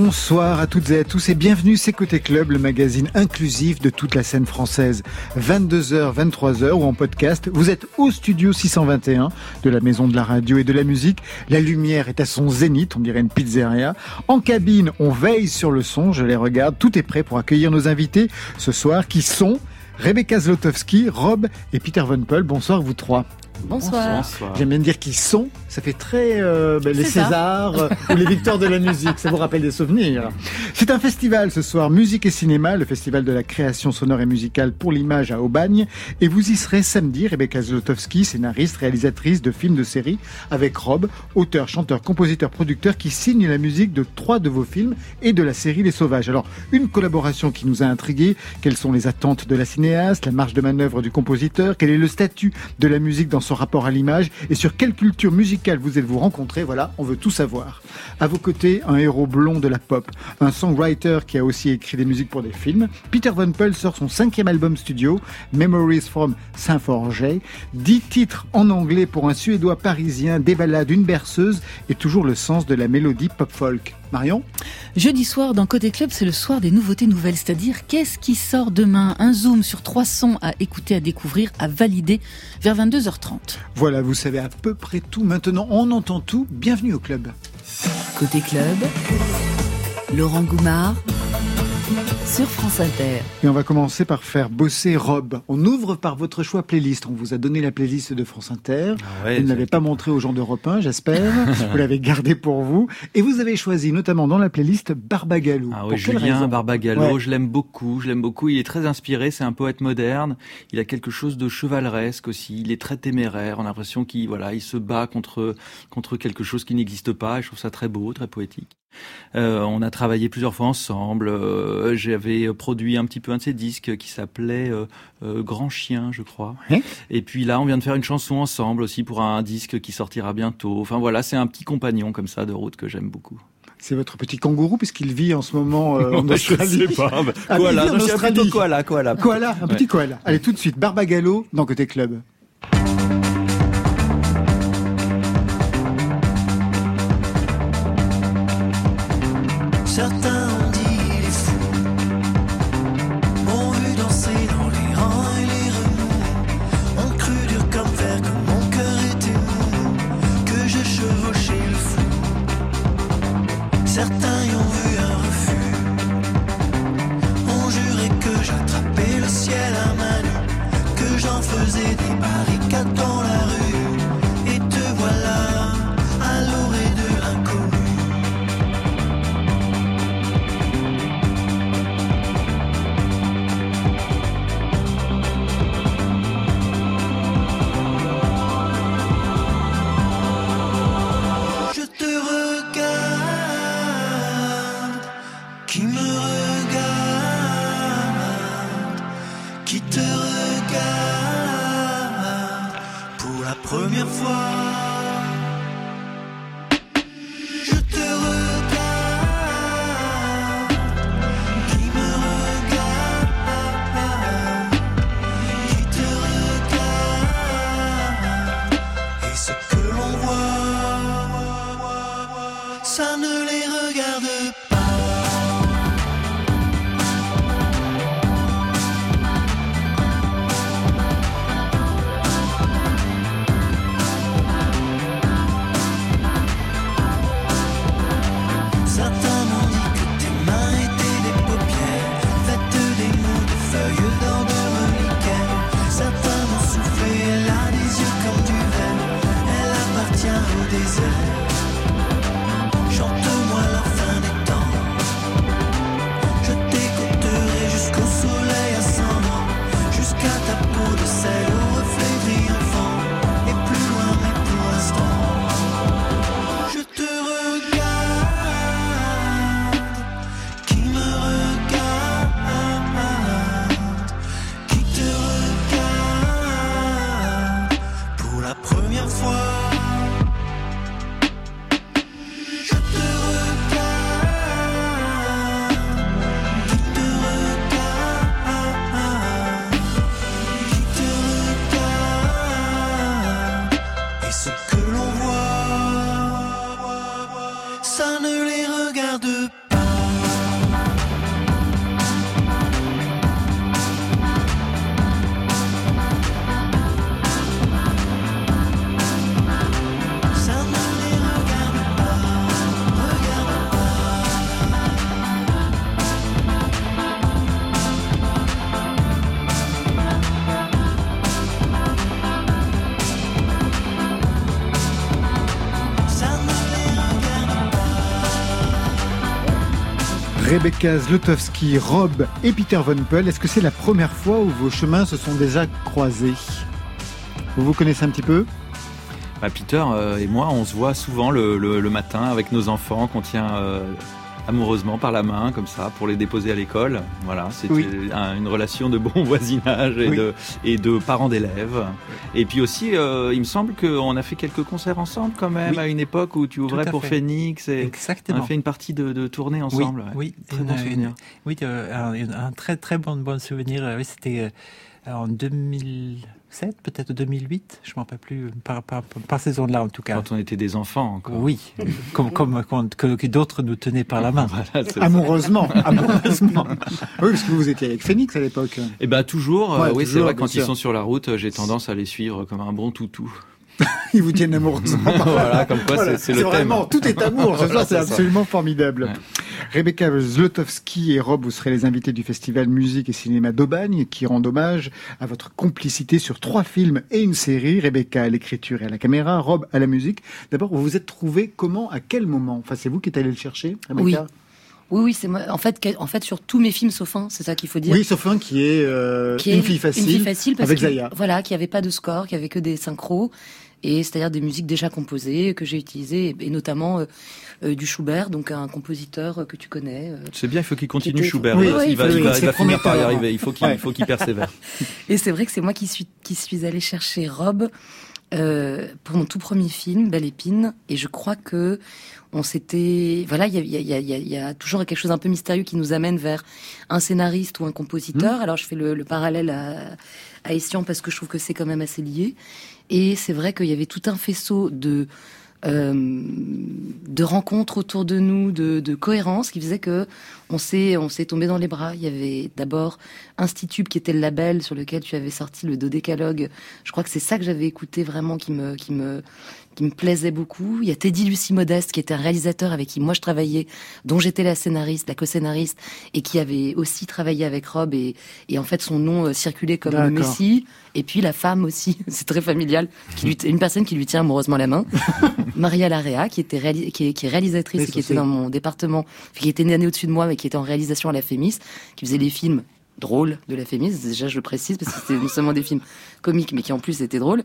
Bonsoir à toutes et à tous et bienvenue c'est Côté Club, le magazine inclusif de toute la scène française. 22h, 23h ou en podcast, vous êtes au studio 621 de la Maison de la Radio et de la Musique. La lumière est à son zénith, on dirait une pizzeria. En cabine, on veille sur le son, je les regarde, tout est prêt pour accueillir nos invités ce soir qui sont Rebecca Zlotowski, Rob et Peter Von Peul. Bonsoir vous trois. Bonsoir. J'aime bien dire qui sont. Ça fait très euh, ben, les Césars euh, ou les victoires de la musique. Ça vous rappelle des souvenirs. C'est un festival ce soir, musique et cinéma, le festival de la création sonore et musicale pour l'image à Aubagne. Et vous y serez samedi, Rebecca Zlotowski, scénariste, réalisatrice de films de séries, avec Rob, auteur, chanteur, compositeur, producteur, qui signe la musique de trois de vos films et de la série Les Sauvages. Alors, une collaboration qui nous a intrigués. Quelles sont les attentes de la cinéaste, la marge de manœuvre du compositeur, quel est le statut de la musique dans son rapport à l'image et sur quelle culture musicale vous êtes-vous rencontré Voilà, on veut tout savoir. À vos côtés, un héros blond de la pop, un songwriter qui a aussi écrit des musiques pour des films. Peter Von Peul sort son cinquième album studio, Memories from Saint-Forget. Dix titres en anglais pour un Suédois parisien, des balades, une berceuse et toujours le sens de la mélodie pop-folk. Marion Jeudi soir dans Côté Club, c'est le soir des nouveautés nouvelles, c'est-à-dire qu'est-ce qui sort demain? Un zoom sur trois sons à écouter, à découvrir, à valider vers 22h30. Voilà, vous savez à peu près tout. Maintenant, on entend tout. Bienvenue au club. Côté Club, Laurent Goumard sur France Inter. Et on va commencer par faire bosser Rob. On ouvre par votre choix playlist. On vous a donné la playlist de France Inter. Ah vous ne l'avez pas montré aux gens d'Europe 1, j'espère. vous l'avez gardé pour vous. Et vous avez choisi notamment dans la playlist Barbagallo. Ah oui, Julien Barbagallo, je l'aime beaucoup. Je l'aime beaucoup. Il est très inspiré. C'est un poète moderne. Il a quelque chose de chevaleresque aussi. Il est très téméraire. On a l'impression qu'il voilà, il se bat contre contre quelque chose qui n'existe pas. Je trouve ça très beau, très poétique. Euh, on a travaillé plusieurs fois ensemble. Euh, j'avais produit un petit peu un de ses disques qui s'appelait euh, Grand Chien, je crois. Et puis là, on vient de faire une chanson ensemble aussi pour un disque qui sortira bientôt. Enfin voilà, c'est un petit compagnon comme ça de route que j'aime beaucoup. C'est votre petit kangourou puisqu'il vit en ce moment en Australie. Je sais pas. Ah, koala, un koala, koala. Koala, un petit koala. Allez tout de suite, Barbagallo dans Côté Club. 君 sun Zlotowski, Rob et Peter Von Peul, est-ce que c'est la première fois où vos chemins se sont déjà croisés? Vous vous connaissez un petit peu? Bah, Peter euh, et moi, on se voit souvent le, matin avec nos enfants qu'on tient euh, amoureusement par la main, comme ça, pour les déposer à l'école. Voilà, c'était une relation de bon voisinage et, de, et de parents d'élèves. Et puis aussi, euh, il me semble qu'on a fait quelques concerts ensemble quand même, à une époque où tu ouvrais pour Phoenix. Et Exactement. On a fait une partie de, de tournée ensemble. Oui, très bon souvenir. oui, un, très très bon, bon souvenir. Oui, c'était en 2000 peut-être 2008, je ne m'en rappelle plus, par, par, par ces zones-là en tout cas. Quand on était des enfants encore. Oui, comme, comme, que, d'autres nous tenaient par la main. amoureusement, amoureusement. Oui, parce que vous étiez avec Phoenix à l'époque. Eh bien toujours, euh, oui c'est vrai, quand ils sont sur la route, j'ai tendance à les suivre comme un bon toutou. Ils vous tiennent amoureusement. voilà, comme quoi c'est le vraiment, tout est amour. c'est absolument formidable. Rebecca Zlotowski et Rob, vous serez les invités du festival Musique et Cinéma d'Aubagne, qui rend hommage à votre complicité sur trois films et une série. Rebecca à l'écriture et à la caméra, Rob à la musique. D'abord, vous vous êtes trouvé comment, à quel moment? Enfin, c'est vous qui êtes allé le chercher, Rebecca? Oui. Oui, oui, c'est moi. En fait, en fait, sur tous mes films, sauf un, c'est ça qu'il faut dire. Oui, sauf un qui est, euh, qui est une fille facile, une fille facile parce avec Zaya. Voilà, qui avait pas de score, qui avait que des synchros et c'est-à-dire des musiques déjà composées que j'ai utilisées, et notamment euh, euh, du Schubert, donc un compositeur que tu connais. Euh, c'est bien, il faut qu'il continue Schubert. il, va, finir par y arriver. Il faut qu'il faut qu'il persévère. et c'est vrai que c'est moi qui suis qui suis allée chercher Rob. pour mon tout premier film, Belle Épine, et je crois que on s'était, voilà, il y a, y, a, y a, toujours quelque chose un peu mystérieux qui nous amène vers un scénariste ou un compositeur. Mmh. Alors je fais le, le parallèle à, à Essian parce que je trouve que c'est quand même assez lié. Et c'est vrai qu'il y avait tout un faisceau de euh, de rencontres autour de nous, de, de, cohérence, qui faisait que on s'est on s'est tombé dans les bras. Il y avait d'abord Institut qui était le label sur lequel tu avais sorti le dodécalogue. Je crois que c'est ça que j'avais écouté vraiment qui me qui me qui me plaisait beaucoup. Il y a Teddy Lucie Modeste, qui était un réalisateur avec qui moi je travaillais, dont j'étais la scénariste, la co-scénariste, et qui avait aussi travaillé avec Rob, et, et en fait son nom euh, circulait comme le Messie. Et puis la femme aussi, c'est très familial, qui lui, une personne qui lui tient amoureusement la main, Maria Larea, qui était qui, est, qui, est, réalisatrice et qui était dans mon département, qui était une année au-dessus de moi, mais qui était en réalisation à la Fémis, qui faisait les films drôles de la Fémis. Déjà, je le précise parce que c'était non seulement des films comiques, mais qui en plus étaient drôles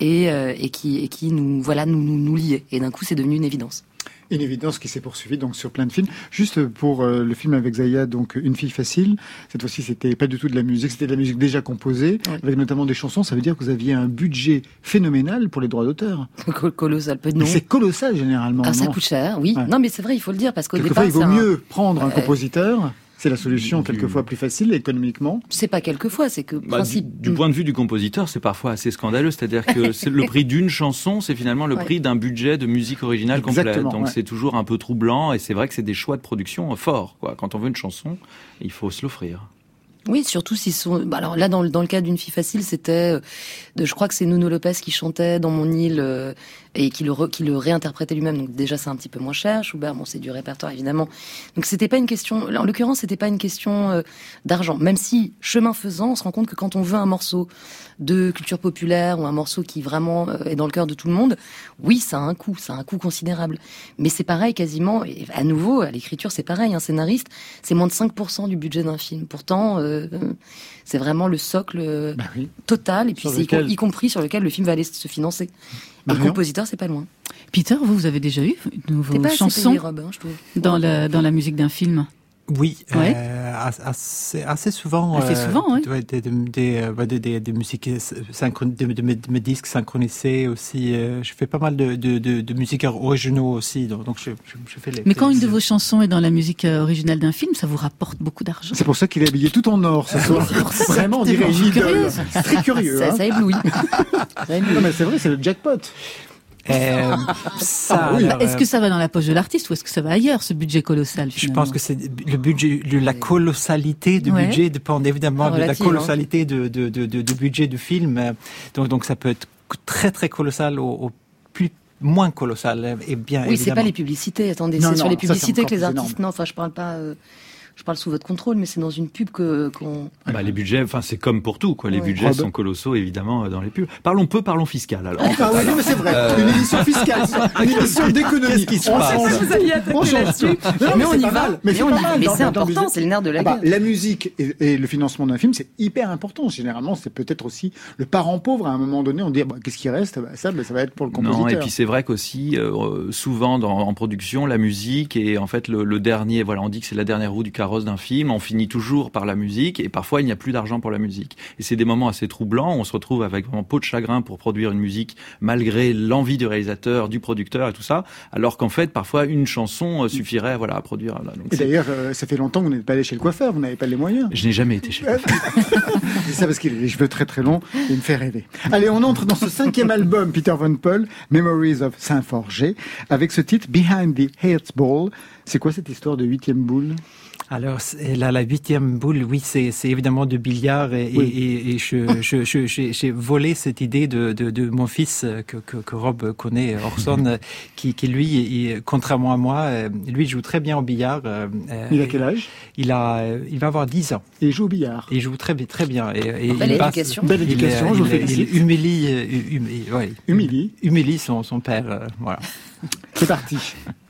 et, euh, qui, nous, voilà, nous, nous liait. Et d'un coup, c'est devenu une évidence. Une évidence qui s'est poursuivie donc sur plein de films. Juste pour euh, le film avec Zaya, donc Une fille facile. Cette fois-ci, c'était pas du tout de la musique, c'était de la musique déjà composée, avec notamment des chansons. Ça veut dire que vous aviez un budget phénoménal pour les droits d'auteur. colossal, peu de C'est colossal généralement. Ah, ça coûte cher, oui. Non, mais c'est vrai, il faut le dire parce qu'au départ, il vaut mieux prendre un compositeur c'est la solution quelquefois plus facile économiquement. C'est pas quelquefois, c'est que bah, du, point de vue du compositeur, c'est parfois assez scandaleux. C'est-à-dire que le prix d'une chanson, c'est finalement le prix d'un budget de musique originale complète. Donc c'est toujours un peu troublant et c'est vrai que c'est des choix de production forts. Quoi. Quand on veut une chanson, il faut se l'offrir. Oui, surtout s'ils sont. Bah, alors là, dans, dans le cas d'une fille facile, c'était, euh, je crois que c'est Nuno Lopez qui chantait dans mon île euh, et qui le, qui le réinterprétait lui-même. Donc déjà, c'est un petit peu moins cher. Schubert, bon, c'est du répertoire évidemment. Donc c'était pas une question. En l'occurrence, c'était pas une question euh, d'argent. Même si, chemin faisant, on se rend compte que quand on veut un morceau de culture populaire ou un morceau qui vraiment est dans le cœur de tout le monde, oui, ça a un coût, ça a un coût considérable. Mais c'est pareil quasiment. Et à nouveau, à l'écriture, c'est pareil. Un scénariste, c'est moins de 5% du budget d'un film. Pourtant euh, c'est vraiment le socle euh, bah total, et puis c'est y, compris sur lequel le film va aller se financer. le compositeur, c'est pas loin. Peter, vous, vous avez déjà eu vos chansons hein, dans, la, dans la musique d'un film? Oui, euh, assez, assez, souvent. Assez souvent, oui. Des, des, euh, des, des, des, musiques de, mes disques synchronisés aussi. Euh, je fais pas mal de, de, de, musiques originaux aussi, donc, donc je, je, fais les. Mais quand une de vos chansons est dans la musique originale d'un film, ça vous rapporte beaucoup d'argent. C'est pour ça qu'il est habillé tout en or ce soir. Vraiment, on dirait une idole. Très curieux. Ça, hein. ça éblouit. non mais c'est vrai, c'est le jackpot. Euh, ça, ah est-ce que ça va dans la poche de l'artiste ou est-ce que ça va ailleurs, ce budget colossal Je pense que c'est le budget, la colossalité du budget dépend évidemment de la hein. colossalité de, de, de, de, budget du film. Donc, donc ça peut être très très colossal au, plus moins colossal et bien oui c'est pas les publicités. Attendez c'est sur les publicités que les artistes non enfin je parle pas euh, je parle sous votre contrôle, mais c'est dans une pub que qu'on. Bah, les budgets, enfin c'est comme pour tout, quoi. Les budgets sont colossaux évidemment dans les pubs. Parlons peu, parlons fiscal alors. Ah oui, mais c'est vrai. Euh, une émission fiscale, une émission d'économie. Qui se passe attaquer là-dessus. Mais on y va. Mais c'est important, c'est le nerf de la ah bah, guerre. La musique et le financement d'un film, c'est hyper important. Généralement, c'est peut-être aussi le parent pauvre. À un moment donné, on dit bah, qu'est-ce qui reste? Ça, ça va être pour le compositeur. Non, et puis c'est vrai qu'aussi euh, souvent en production, la musique est en fait le, le dernier. Voilà, on dit que c'est la dernière roue du carrosse d'un film. On finit toujours par la musique et parfois il n'y a plus d'argent pour la musique. Et c'est des moments assez troublants. On se retrouve avec vraiment peau de chagrin pour produire une musique malgré l'envie du réalisateur, du producteur et tout ça, alors qu'en fait parfois une chanson euh, suffirait voilà à produire. et d'ailleurs, euh, ça fait longtemps que vous n'êtes pas allé chez le coiffeur, vous n'avez pas les moyens. Je n'ai jamais été chez le coiffeur. c'est ça parce qu'il a les cheveux très très longs et il me fait rêver. Allez, on entre dans ce cinquième album, Peter Von Paul, Memories of Saint-Forger, avec ce titre Behind the Hearts Ball. C'est quoi cette histoire de huitième boule? Alors, la, la huitième boule, oui, c'est évidemment de billard et, et, et j'ai volé cette idée de, de, de mon fils que, que, que, Rob connaît, Orson, qui, qui lui, contrairement à moi, euh, lui joue très bien au billard. Euh, il a quel âge? Il a, il va avoir 10 ans. Et il joue au billard. il joue très, très bien. Et, Belle éducation. Belle éducation, je vous félicite. Il humilie, humilie, ouais, humilie. humilie son, son père. voilà. C'est parti.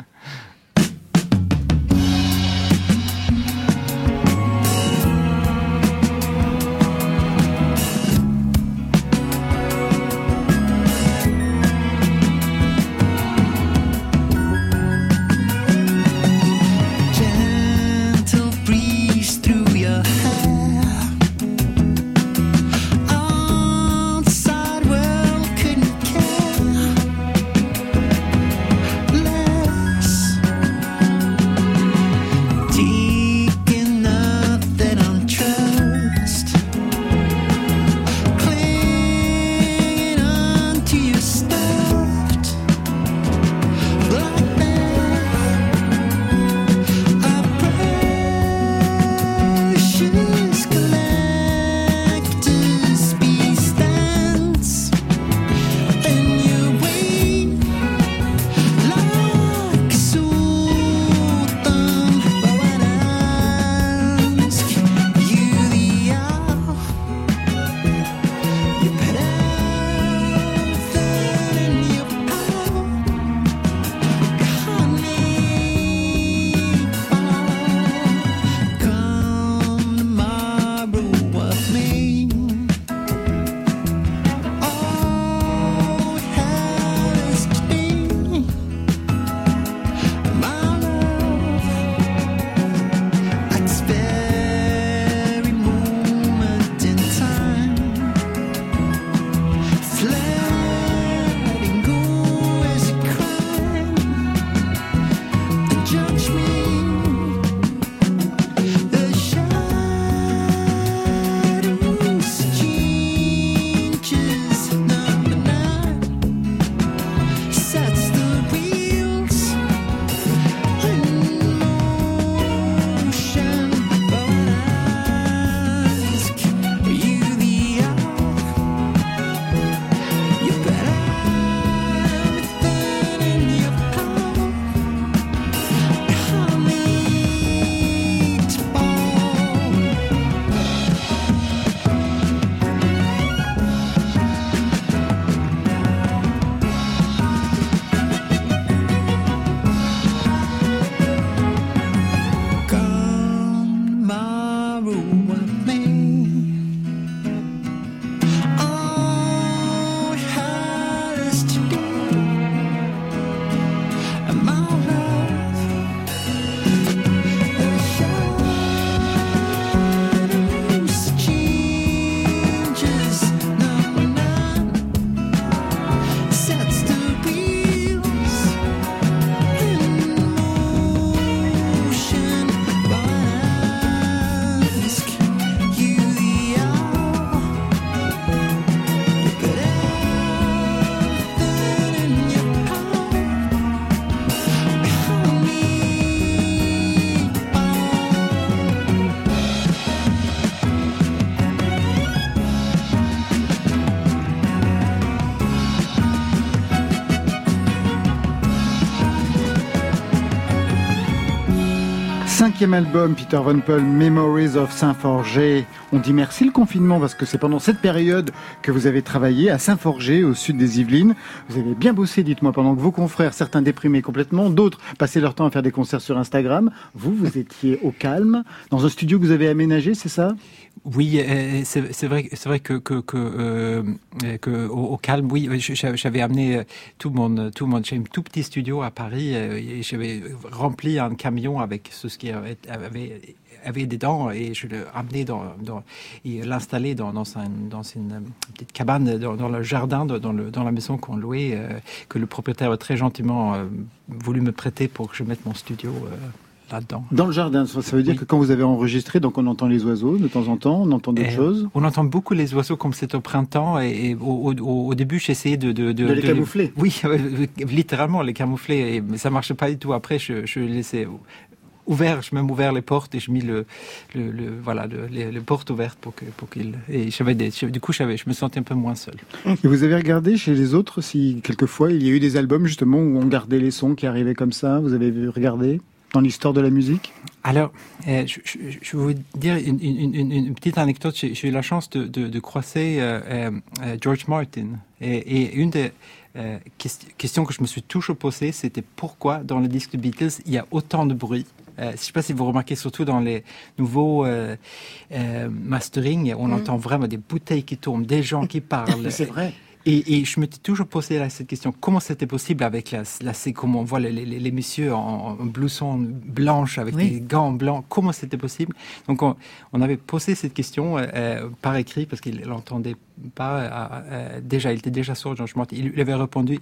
cinquième album, Peter Von Paul, Memories of Saint-Forger. On dit merci le confinement parce que c'est pendant cette période que vous avez travaillé à Saint-Forger, au sud des Yvelines. Vous avez bien bossé, dites-moi, pendant que vos confrères, certains déprimés complètement, d'autres passaient leur temps à faire des concerts sur Instagram. Vous, vous étiez au calme, dans un studio que vous avez aménagé, c'est ça? Oui, euh, c'est vrai, c'est vrai que que euh, au, calme, oui, j'avais amené tout mon tout mon j'ai un tout petit studio à Paris et j'avais rempli un camion avec ce qui avait, avait, avait dedans et je l'ai amené dans, dans et l'installer dans, une, dans une petite cabane dans, le jardin, dans, le, dans la maison qu'on louait, euh, que le propriétaire a très gentiment euh, voulu me prêter pour que je mette mon studio. Euh, là-dedans. Dans le jardin, ça veut dire que quand vous avez enregistré, donc on entend les oiseaux de temps en temps, on entend d'autres choses On entend beaucoup les oiseaux comme c'est au printemps et, au, au, début j'essayais de, de, de, de, les camoufler. Oui, littéralement les camoufler, mais ça marchait pas du tout. Après, je, je laissais ouvert, je même ouvert les portes et je mis le, le, le voilà le, les, portes ouvertes pour que pour qu'il et j'avais des du coup j'avais je me sentais un peu moins seul. Et vous avez regardé chez les autres si quelquefois il y a eu des albums justement où on gardait les sons qui arrivaient comme ça, vous avez regardé? Dans l'histoire de la musique Alors, euh, je, je, je, vais vous dire une, une, une, une petite anecdote. J'ai eu la chance de, de, de croiser euh, euh, George Martin. Et, et une des questions que je me suis toujours posée, c'était pourquoi dans le disque de Beatles, il y a autant de bruit? Euh, je ne sais pas si vous remarquez, surtout dans les nouveaux euh, euh, mastering, on mm. entend vraiment des bouteilles qui tombent, des gens qui parlent. C'est vrai. Et, et, je m'étais toujours posé cette question comment c'était possible avec la, la comment on voit les, les, les messieurs en, en, blouson blanche avec des gants blancs comment c'était possible? Donc on, on, avait posé cette question euh, par écrit parce qu'il l'entendait pas euh, déjà il était déjà sourd George Martin il, il avait répondu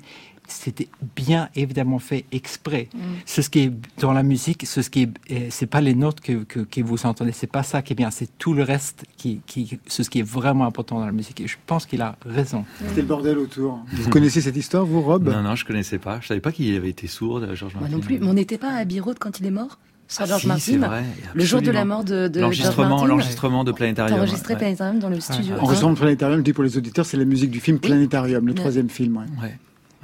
c'était bien évidemment fait exprès. Mm. C'est ce qui est dans la musique, ce qui est, euh, c'est pas les notes que, que, que vous entendez, c'est pas ça qui est bien, c'est tout le reste qui, qui, ce qui est vraiment important dans la musique. Et je pense qu'il a raison. C'était le bordel autour. Vous connaissez cette histoire, vous, Rob? Non, non, je connaissais pas. Je savais pas qu'il avait été sourd, Georges Martin. Moi non plus. Mais on n'était pas à Abbey quand il est mort? Ah, George Martin, vrai, le jour de la mort de, de l'enregistrement, l'enregistrement de Planétarium. Enregistré ouais. Planétarium dans le studio. Ouais. Enregistrement de Planétarium, je dis pour les auditeurs, c'est la musique du film Planétarium, le troisième film. Ouais.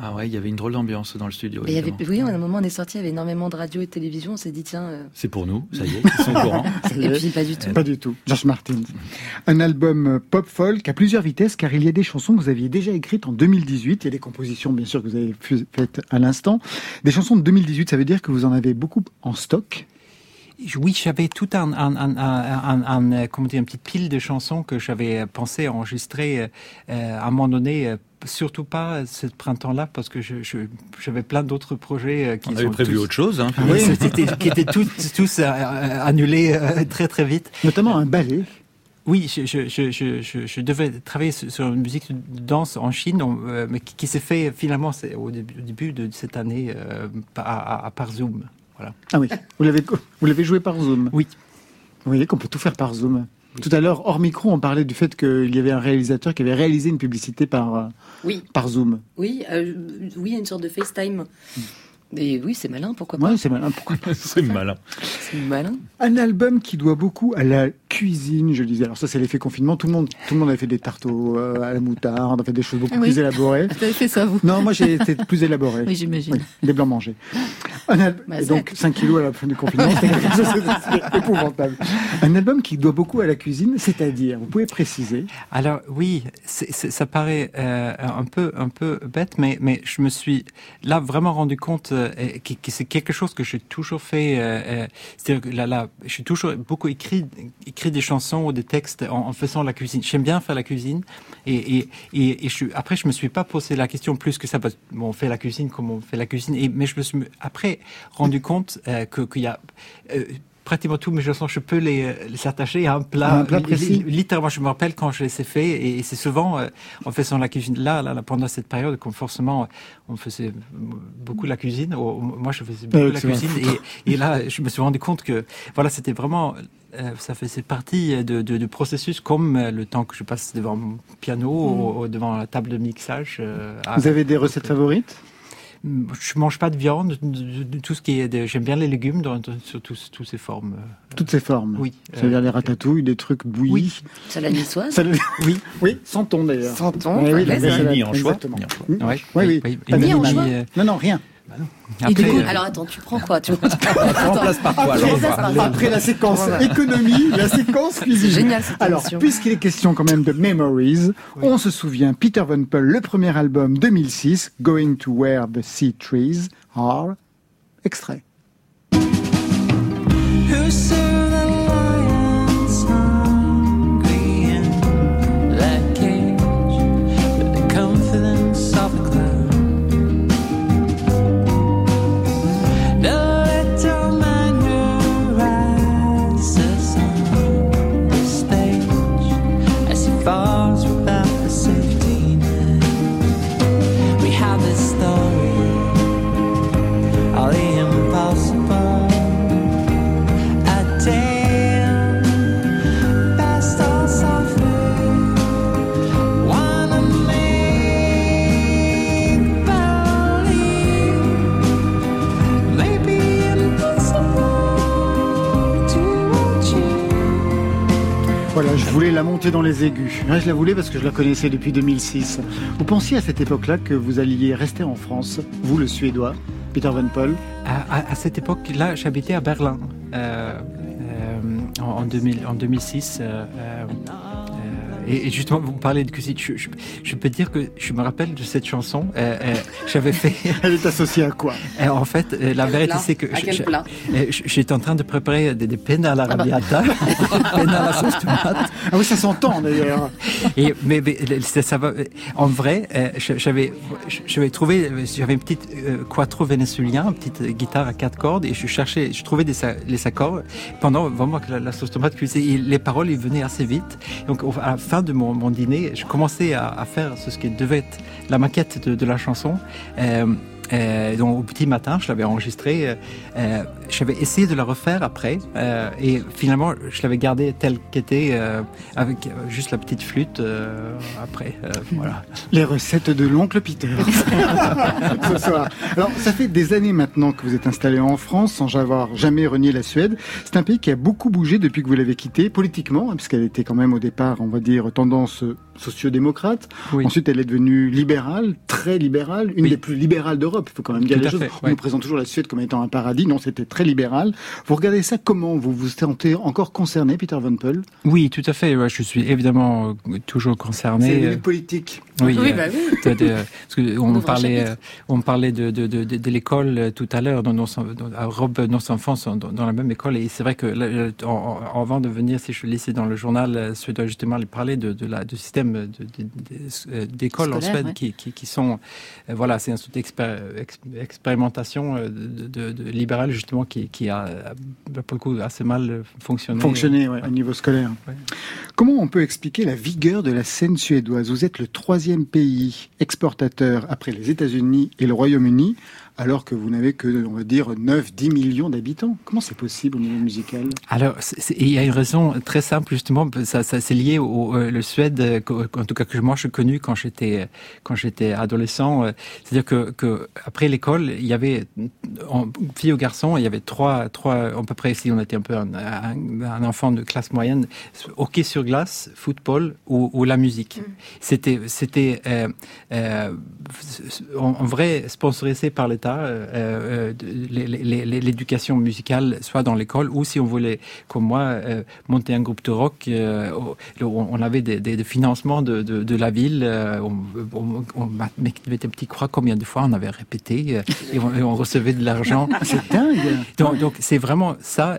Ah ouais, il y avait une drôle d'ambiance dans le studio. il y avait, oui, à un moment on est sorti, il y avait énormément de radio et de télévision, on s'est dit tiens. Euh... C'est pour nous, ça y est, ils sont au courant. et puis pas du tout. Pas du tout. George Martin. Un album euh, pop folk à plusieurs vitesses car il y a des chansons que vous aviez déjà écrites en 2018. Il y a des compositions bien sûr que vous avez faites à l'instant. Des chansons de 2018, ça veut dire que vous en avez beaucoup en stock? Oui, j'avais tout un, un, un, un, un, comment dire, une petite pile de chansons que j'avais pensé enregistrer euh, à un moment donné euh, surtout pas ce printemps-là parce que j'avais je, je, plein d'autres projets euh, qui On avait prévu tous, autre chose, hein. oui, qui étaient tous, tous euh, annulés euh, très très vite. Notamment un ballet. Oui, je, je, je, je, devais travailler sur une musique de danse en Chine, euh, mais qui, qui s'est fait finalement au début, au début de cette année euh, à, à, par Zoom. Voilà. Ah oui, vous l'avez vous l'avez joué par Zoom. Oui. Vous voyez qu'on peut tout faire par Zoom. Tout à l'heure, hors micro, on parlait du fait qu'il y avait un réalisateur qui avait réalisé une publicité par, euh, oui. par Zoom. Oui, euh, oui, une sorte de FaceTime. Et oui, c'est malin, pourquoi pas Oui, c'est malin, pourquoi pas C'est malin. C'est malin. Un album qui doit beaucoup à la cuisine, je disais. Alors ça, c'est l'effet confinement. Tout le monde, tout le monde avait fait des tartes euh, à la moutarde, a fait des choses beaucoup oui. plus élaborées. Vous avez fait ça, vous Non, moi, j'ai été plus élaboré. Oui, j'imagine. Oui, des blancs mangés. Un al... bah, et donc, 5 kilos à la fin du confinement, c'est épouvantable. Un album qui doit beaucoup à la cuisine, c'est-à-dire, vous pouvez préciser Alors, oui, c est, c est, ça paraît euh, un, peu, un peu bête, mais, mais je me suis là vraiment rendu compte euh, que, que c'est quelque chose que j'ai toujours fait. Euh, C'est-à-dire que là, là, j'ai toujours beaucoup écrit, écrit des chansons ou des textes en, faisant la cuisine. J'aime bien faire la cuisine. Et, et, et, je, après, je me suis pas posé la question plus que ça, parce bon, on fait la cuisine comme on fait la cuisine. Et, mais je me suis après rendu compte euh, qu'il que y a... Euh, pratiquement tous mes chansons, je peux les, les attacher à un plat, un plat précis. Littéralement, je me rappelle quand je les ai fait, et c'est souvent euh, en faisant la cuisine là, là, pendant cette période, comme forcément on faisait beaucoup la cuisine. Ou, moi, je faisais beaucoup euh, la cuisine, et, et, là, je me suis rendu compte que voilà, c'était vraiment euh, ça faisait partie de, de, de, processus comme le temps que je passe devant mon piano mmh. ou, ou, devant la table de mixage. Euh, Vous avez des recettes favorites? Je mange pas de viande, de, de, tout ce qui est. J'aime bien les légumes dans, dans, sur toutes ces formes. Toutes ces formes. Oui. C'est-à-dire euh, les ratatouilles, des trucs bouillis. Oui. Salade niçoise. Salade... Oui. Oui. Sans thon d'ailleurs. Sans thon. Oui, oui, ni en choix. Exactement. Mmh. Oui, oui. oui. oui. Pas ni Non, rien. Après, alors attends, tu prends quoi tu remplaces par quoi Après la séquence économie, la séquence cuisine. Génial. alors, puisqu'il est question quand même de memories, on se souvient Peter Van Peul, le premier album 2006, Going to Where the Sea Trees Are, extrait. Dans les aigus. je la voulais parce que je la connaissais depuis 2006. Vous pensiez à cette époque-là que vous alliez rester en France, vous le Suédois, Peter Van Paul à, cette époque-là, j'habitais à Berlin. Euh, euh, en, 2000, en 2006. Et, justement, vous parlez de cuisine. Je, peux dire que je me rappelle de cette chanson. Euh, euh, j'avais fait. Elle est associée à quoi? Euh, En fait, la vérité, c'est que j'étais en train de préparer des, des à la rabiata, des à la sauce tomate. Ah oui, ça s'entend d'ailleurs. Et mais, ça, va. En vrai, j'avais j'avais trouvé, j'avais une petite quattro vénézuélien, une petite guitare à quatre cordes, et je cherchais, je trouvais des, les accords pendant vraiment que la, sauce tomate cuisait. les paroles, ils venaient assez vite. Donc à la fin de mon, dîner, je commençais à, faire ce qui devait être la maquette de, la chanson. Euh, euh, donc au petit matin, je l'avais enregistré. Euh, euh, j'avais essayé de la refaire après, et finalement, je l'avais gardée telle qu'était, avec juste la petite flûte après. voilà. Les recettes de l'oncle Peter. ce soir. Alors, ça fait des années maintenant que vous êtes installé en France sans avoir jamais renié la Suède. C'est un pays qui a beaucoup bougé depuis que vous l'avez quitté, politiquement, hein, puisqu'elle était quand même au départ, on va dire, tendance sociodémocrate. Ensuite, elle est devenue libérale, très libérale, une des plus libérales d'Europe. Il faut quand même dire les choses. On nous présente toujours la Suède comme étant un paradis. Non, c'était très libéral. Vous regardez ça comment Vous vous sentez encore concerné, Peter Van Peul Oui, tout à fait. je suis évidemment euh, toujours concerné. C'est politique. Oui, oui, bah oui. parce on, parlait, euh, on parlait de, de, de, de l'école euh, tout à l'heure. Nos, à Rob, nos enfants sont dans, la même école. Et c'est vrai que avant de venir, si je lisais dans le journal suédois, justement, il parlait de, de la, du système d'école en Suède qui, qui, qui, sont... Voilà, c'est un expérimentation euh, de, de, libérale justement qui, qui, a pour le coup assez mal fonctionné. Fonctionné ouais, au niveau scolaire. Comment on peut expliquer la vigueur de la scène suédoise? Vous êtes le troisième pays exportateur après les États-Unis et le Royaume-Uni alors que vous n'avez que, on va dire, 9-10 millions d'habitants. Comment c'est possible au niveau musical? Alors, il y a une raison très simple, justement, ça, ça c'est lié au euh, le Suède, euh, en tout cas que moi je connu quand j'étais quand j'étais adolescent. Euh, c'est-à-dire que, que, après l'école, il y avait, en, fille ou garçon, il y avait trois, trois, à peu près, si on était un peu un, un, enfant de classe moyenne, hockey sur glace, football ou, ou la musique. Mm. C'était, c'était euh, euh, en, en, vrai sponsorisé par les euh, euh, l'éducation musicale, soit dans l'école ou si on voulait, comme moi, euh, monter un groupe de rock, on avait des, financements de, la ville, on, on, on mettait un petit croix combien de fois on avait répété et on, recevait de l'argent. c'est dingue. Donc c'est vraiment ça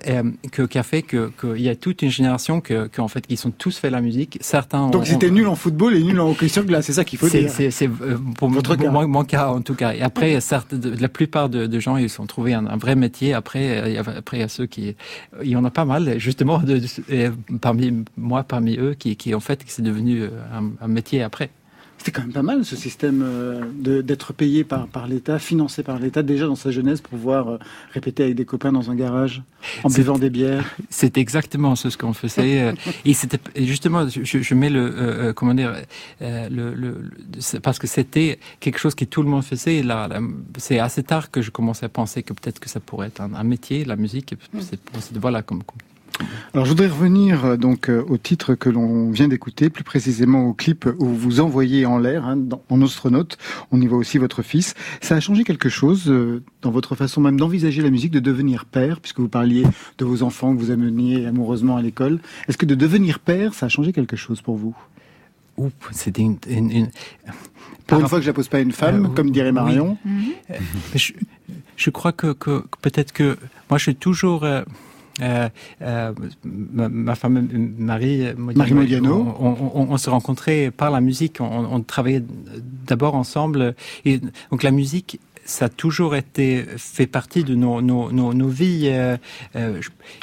que, qui a fait qu'il y a toute une génération que, en fait qui sont tous fait la musique. Certains. Donc c'était nul en football et nul en hockey sur glace, c'est ça qu'il faut dire. C'est pour. Mon, cas en tout cas. Et après, la plupart de, gens, ils ont trouvé un, vrai métier. Après, a, après, il y ceux qui, il y en a pas mal, justement, parmi moi, parmi eux, qui, qui en fait, c'est devenu un métier après. C'est quand même pas mal ce système euh, d'être payé par, par l'État, financé par l'État, déjà dans sa jeunesse, pour pouvoir euh, répéter avec des copains dans un garage, en buvant des bières. C'est exactement ce qu'on faisait. Euh, et c'était justement, je, mets le, comment dire, le, le, parce que c'était quelque chose que tout le monde faisait. Là, c'est assez tard que je commençais à penser que peut-être que ça pourrait être un, métier, la musique. C'est voilà comme Alors je voudrais revenir euh, donc euh, au titre que l'on vient d'écouter, plus précisément au clip où vous envoyez en l'air, hein, en astronaute. On y voit aussi votre fils. Ça a changé quelque chose euh, dans votre façon même d'envisager la musique, de devenir père, puisque vous parliez de vos enfants que vous ameniez amoureusement à l'école. Est-ce que de devenir père, ça a changé quelque chose pour vous? C'était une, une, Pour une fois que je la pose pas à une femme, comme dirait Marion. je, je, crois que, que, peut-être que moi je suis toujours euh, euh, ma, femme Marie Modiano, on, on, se rencontrait par la musique, on, travaillait d'abord ensemble. Et donc la musique ça a toujours été fait partie de nos, nos, nos, vies. Euh,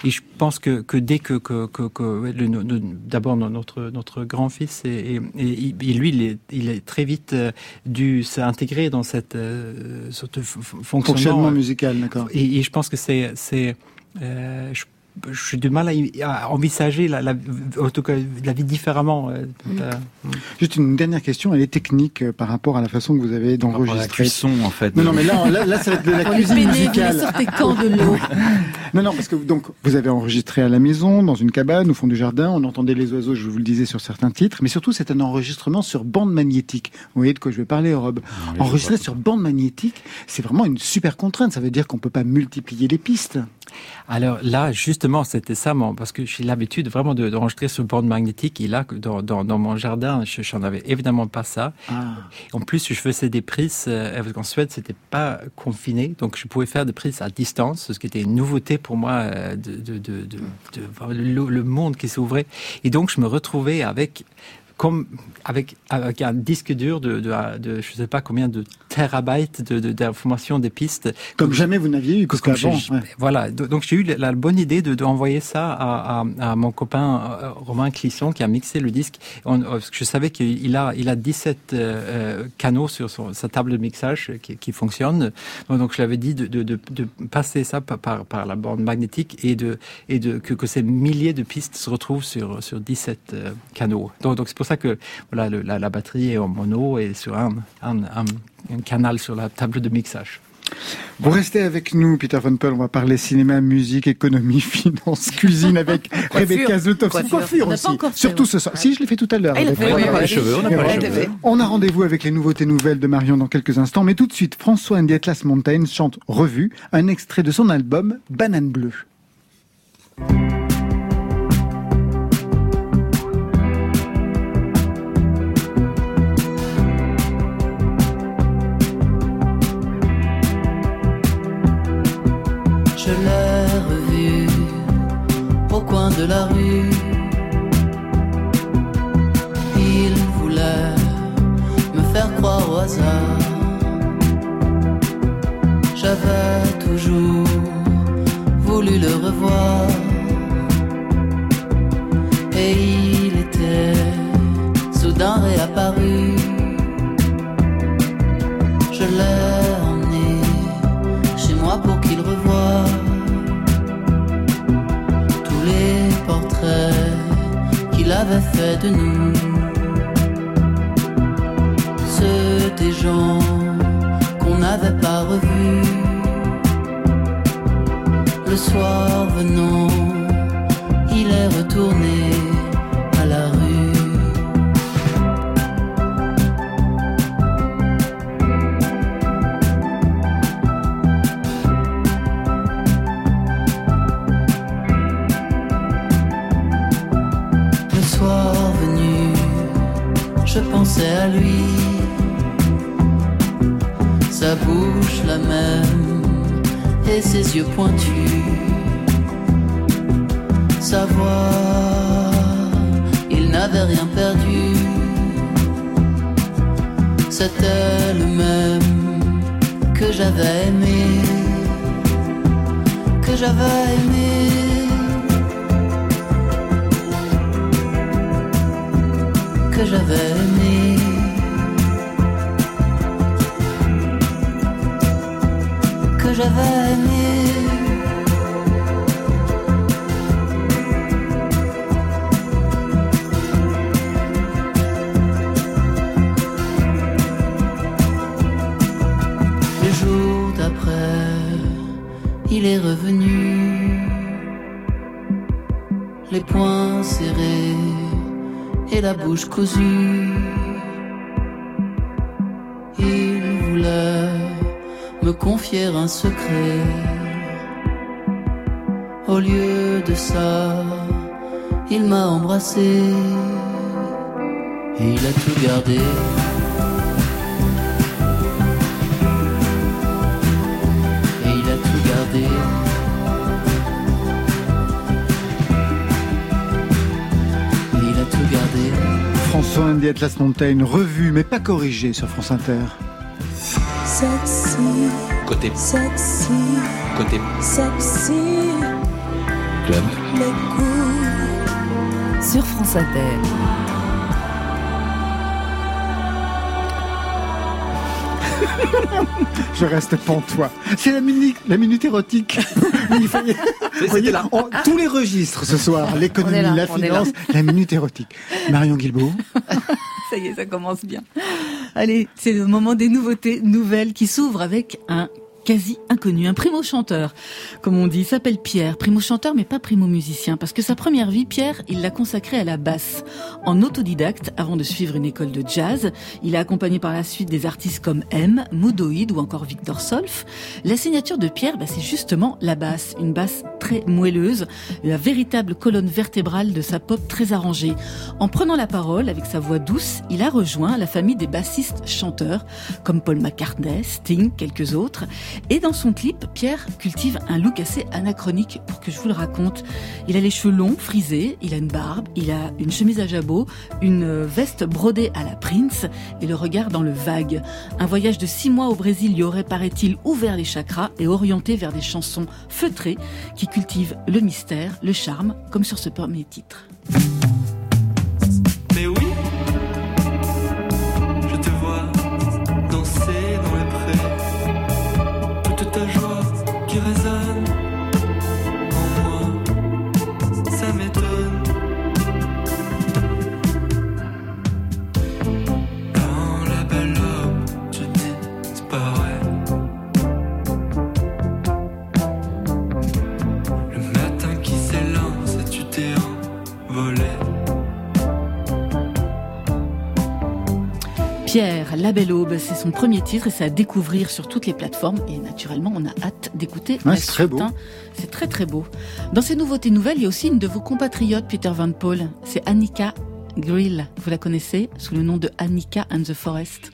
et je pense que, que dès que, que, que, d'abord notre, notre grand-fils, et, et, lui, il est, il est très vite dû s'intégrer dans cette, sorte fonctionnement, fonctionnement musical. D'accord. Et, et, je pense que c'est, c'est euh, j'ai du mal à, envisager la, la, en tout cas, la vie différemment. Euh, mm. euh, Juste une dernière question, elle est technique par rapport à la façon que vous avez d'enregistrer. La cuisson, en fait. Non, non, mais là, là, là ça va être de la cuisine musicale. sortez quand de l'eau Non, non, parce que donc vous avez enregistré à la maison, dans une cabane, au fond du jardin. On entendait les oiseaux, je vous le disais, sur certains titres. Mais surtout, c'est un enregistrement sur bande magnétique. Vous voyez de quoi je vais parler, Rob Enregistrer sur bande magnétique, c'est vraiment une super contrainte. Ça veut dire qu'on peut pas multiplier les pistes. Alors là, justement, c'était ça, parce que j'ai l'habitude vraiment d'enregistrer de, sur bande magnétique. Et là, dans, dans, dans mon jardin, je n'en avais évidemment pas ça. Ah. En plus, je faisais des prises, euh, parce qu'en Suède, c'était pas confiné, donc je pouvais faire des prises à distance, ce qui était une nouveauté pour moi euh, de, de, de, le monde qui s'ouvrait. Et donc, je me retrouvais avec comme avec, avec un disque dur de, de, de, je sais pas combien de terabytes d'informations, de, des pistes. Comme jamais vous n'aviez eu, parce qu'avant. Voilà, donc j'ai eu la, bonne idée de, d'envoyer ça à, à, à, mon copain euh, Romain Clisson qui a mixé le disque. On, euh, je savais qu'il a, il a 17 euh, canaux sur son, sa table de mixage qui, qui fonctionne. Donc je lui avais dit de, de, de, passer ça par, par, par, la bande magnétique et, de, et de, que, que ces milliers de pistes se retrouvent sur, sur 17 canaux. Donc, donc c'est pour ça que voilà, la, batterie est en mono et sur un, un, canal sur la table de mixage. Vous restez avec nous, Peter Von Peul. On va parler cinéma, musique, économie, finance, cuisine avec Rebecca Zlotov. Coiffure, aussi. Surtout ce soir. Si, je l'ai fait tout à l'heure. On a rendez-vous avec les nouveautés nouvelles de Marion dans quelques instants. Mais tout de suite, François Andy Atlas Montaigne chante Revue, un extrait de son album Banane Bleue. De la rue. Il voulait me faire croire au hasard. J'avais toujours voulu le revoir. Et il était soudain réapparu. Je l'ai avait fait de nous. Ceux des gens qu'on n'avait pas revus. Le soir venant, il est retourné et ses yeux pointus. Sa voix, il n'avait rien perdu. C'était le même que j'avais aimé, que j'avais aimé. que j'avais aimé. Le jour d'après, il est revenu. poings serrés et la bouche cousue. Confier un secret. Au lieu de ça, il m'a embrassé et il a tout gardé. Et il a tout gardé. Et il a tout gardé. François Andy Atlas Montaigne, revue mais pas corrigée sur France Inter. Sexy. Côté. Sexy. Côté. Sexy. Club. Les. Sur France Inter. Je reste pantois. C'est la minute, la minute érotique. Vous voyez, on- tous les registres ce soir. L'économie, là, la là. finance, la minute érotique. Marion Guilbault. Ça y est, ça commence bien. Allez, c'est le moment des nouveautés nouvelles qui s'ouvrent avec un quasi inconnu, un primo chanteur, comme on dit. Il s'appelle Pierre, primo chanteur mais pas primo musicien, parce que sa première vie, Pierre, il l'a consacrée à la basse. En autodidacte, avant de suivre une école de jazz, il a accompagné par la suite des artistes comme M, Moodoid ou encore Victor Solf. La signature de Pierre, bah, c'est justement la basse, une basse très moelleuse, la véritable colonne vertébrale de sa pop très arrangée. En prenant la parole avec sa voix douce, il a rejoint la famille des bassistes chanteurs comme Paul McCartney, Sting, quelques autres. Et dans son clip, Pierre cultive un look assez anachronique pour que je vous le raconte. Il a les cheveux longs, frisés, il a une barbe, il a une chemise à jabot, une veste brodée à la Prince et le regard dans le vague. Un voyage de six mois au Brésil y aurait, paraît-il, ouvert les chakras et orienté vers des chansons feutrées qui cultivent le mystère, le charme, comme sur ce premier titre. La Belle Aube, c'est son premier titre et c'est à découvrir sur toutes les plateformes. Et naturellement, on a hâte d'écouter Ouais, c'est très beau. hein. C'est très très beau. Dans ces nouveautés nouvelles, il y a aussi une de vos compatriotes, Peter Van Paul. C'est Annika Grill. Vous la connaissez sous le nom de Annika and the Forest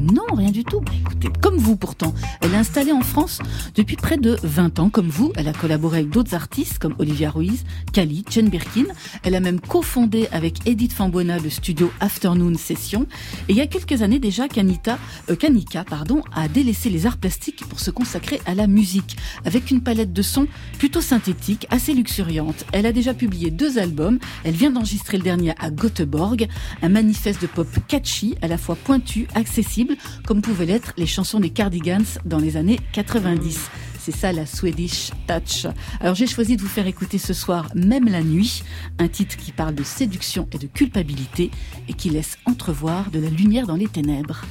non, rien du tout. Écoutez, comme vous pourtant. Elle est installée en France depuis près de 20 ans. Comme vous, elle a collaboré avec d'autres artistes comme Olivia Ruiz, Kali, Jen Birkin. Elle a même cofondé avec Edith Fambuena le studio Afternoon Session. Et il y a quelques années déjà, Kanita, euh, Kanika pardon, a délaissé les arts plastiques pour se consacrer à la musique, avec une palette de sons plutôt synthétique, assez luxuriante. Elle a déjà publié deux albums. Elle vient d'enregistrer le dernier à Göteborg, un manifeste de pop catchy, à la fois pointu, accessible, comme pouvaient l'être les chansons des Cardigans dans les années 90. C'est ça la Swedish Touch. Alors j'ai choisi de vous faire écouter ce soir Même la nuit, un titre qui parle de séduction et de culpabilité et qui laisse entrevoir de la lumière dans les ténèbres.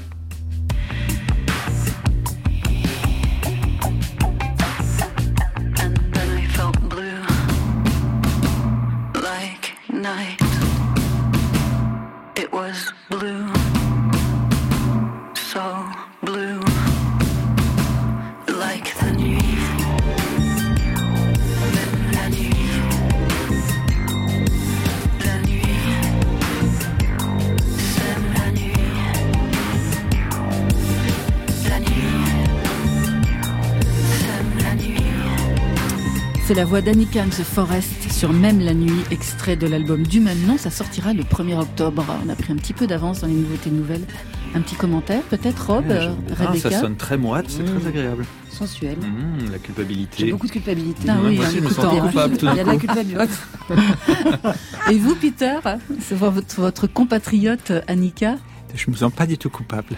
Night. It was blue, la voix d'Annika and the Forest sur Même la nuit, extrait de l'album du même nom. Ça sortira le 1er octobre. On a pris un petit peu d'avance dans les nouveautés nouvelles. Un petit commentaire peut-être, Rob, euh, Ah, Rebecca ça sonne très moite, c'est Mmh. très agréable. Sensuel. Mmh, la culpabilité. J'ai beaucoup de culpabilité. Ah oui, moi en aussi, je me écoutant, sens coupable tout Il y a de la culpabilité. Et vous, Peter, c'est votre, votre compatriote Annika Je me sens pas du tout coupable.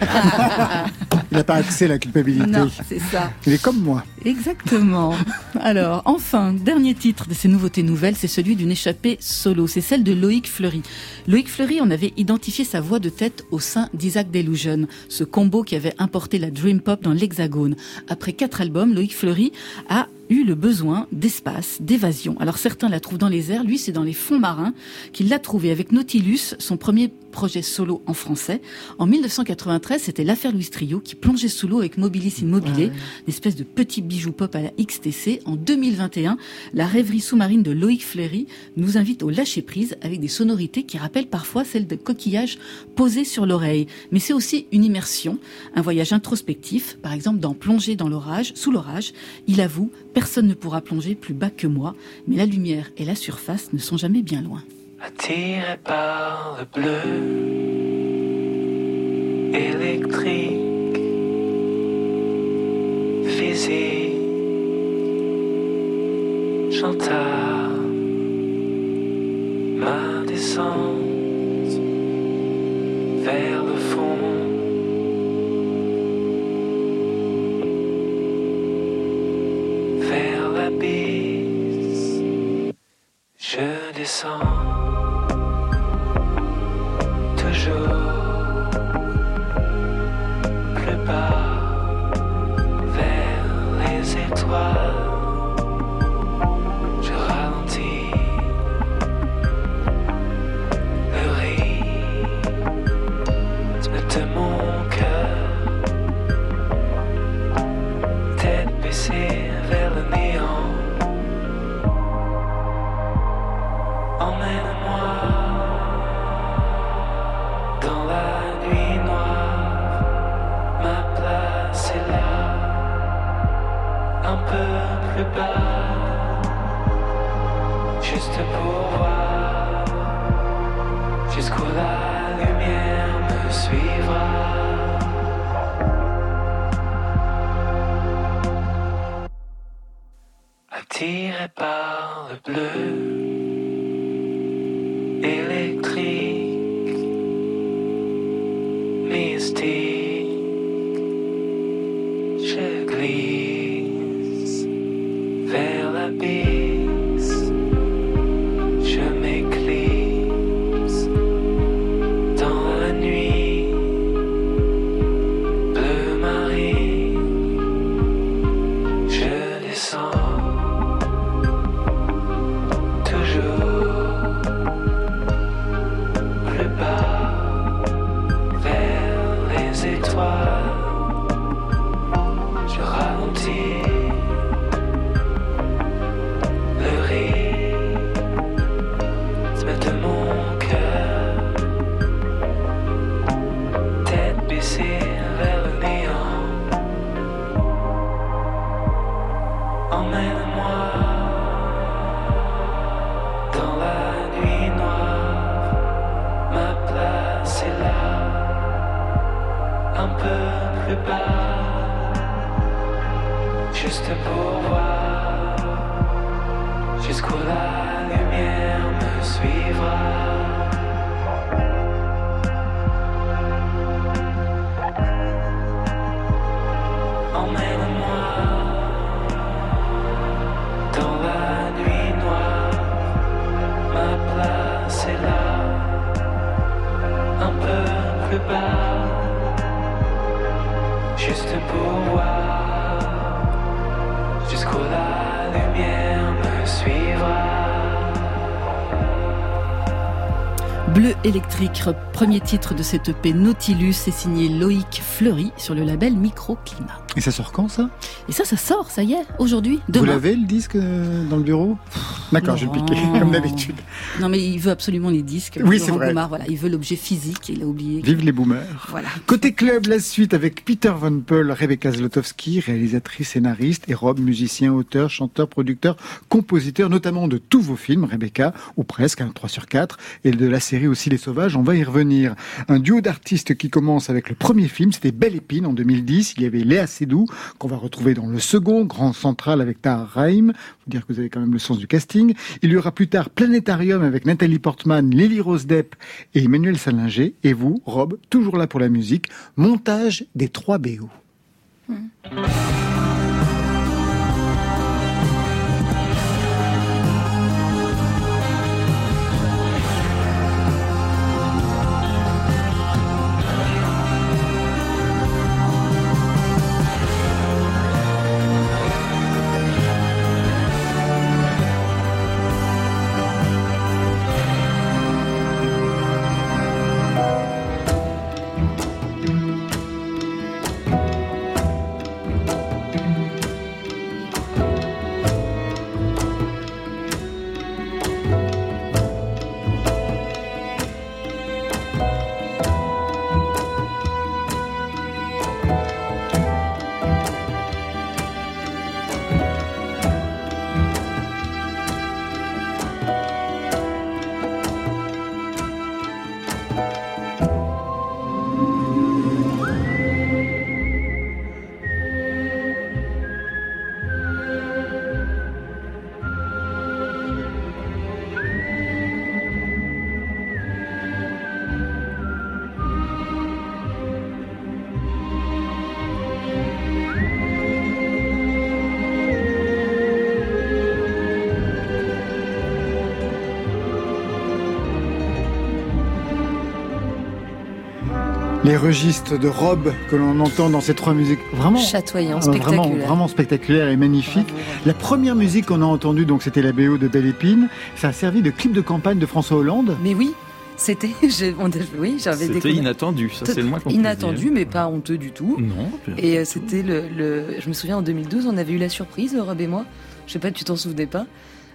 Il n'a pas accès à la culpabilité. Non, c'est ça. Il est comme moi. Exactement. Alors, enfin, dernier titre de ces nouveautés nouvelles, c'est celui d'une échappée solo. C'est celle de Loïc Fleury. Loïc Fleury, on avait identifié sa voix de tête au sein d'Isaac Delusion, ce combo qui avait importé la dream pop dans l'Hexagone. Après quatre albums, Loïc Fleury a eu le besoin d'espace, d'évasion. Alors certains la trouvent dans les airs, lui c'est dans les fonds marins qu'il l'a trouvé avec Nautilus, son premier projet solo en français. En 1993, c'était l'affaire Louis Trio qui plongeait sous l'eau avec Mobilis Immobilier, une espèce de petit bijou pop à la XTC. En 2021, la rêverie sous-marine de Loïc Fleury nous invite au lâcher prise avec des sonorités qui rappellent parfois celles de coquillages posés sur l'oreille. Mais c'est aussi une immersion, un voyage introspectif, par exemple dans Plonger dans l'orage, sous l'orage. Il avoue, personne ne pourra plonger plus bas que moi, mais la lumière et la surface ne sont jamais bien loin attiré par le bleu électrique physique j'entends premier titre de cette EP Nautilus, est signé Loïc Fleury sur le label Microclimat. Et ça sort quand ça? Et ça, ça sort, ça y est, aujourd'hui, demain. Vous l'avez le disque euh, dans le bureau? D'accord, je vais piquer, comme d'habitude. Non, mais il veut absolument les disques. Oui, c'est vrai. voilà, il veut l'objet physique, il a oublié. Vive les boomers. Voilà. Côté club, la suite avec Peter Von Peul, Rebecca Zlotowski, réalisatrice, scénariste, et Rob, musicien, auteur, chanteur, producteur, compositeur, notamment de tous vos films, Rebecca, ou presque, un 3 sur 4, et de la série aussi Les Sauvages, on va y revenir. Un duo d'artistes qui commence avec le premier film, c'était Belle Épine en 2010, il y avait Léa Seydoux, qu'on va retrouver dans le second, Grand Central avec Tahar Rahim, faut dire que vous avez quand même le sens du casting. Il y aura plus tard Planétarium avec Nathalie Portman, Lily Rose Depp et Emmanuel Salinger. Et vous, Rob, toujours là pour la musique, montage des trois BO. Les registres de robes que l'on entend dans ces trois musiques, vraiment chatoyant, euh, spectaculaire, vraiment, vraiment spectaculaire et magnifique. La première musique qu'on a entendue, donc c'était la BO de Belle Épine. Ça a servi de clip de campagne de François Hollande. Mais oui, c'était, oui, j'avais C'était inattendu, ça c'est le moins qu'on Inattendu, mais pas honteux du tout. Non. Et euh, c'était le, le, je me souviens en 2012, on avait eu la surprise, Rob et moi. Je sais pas, tu t'en souvenais pas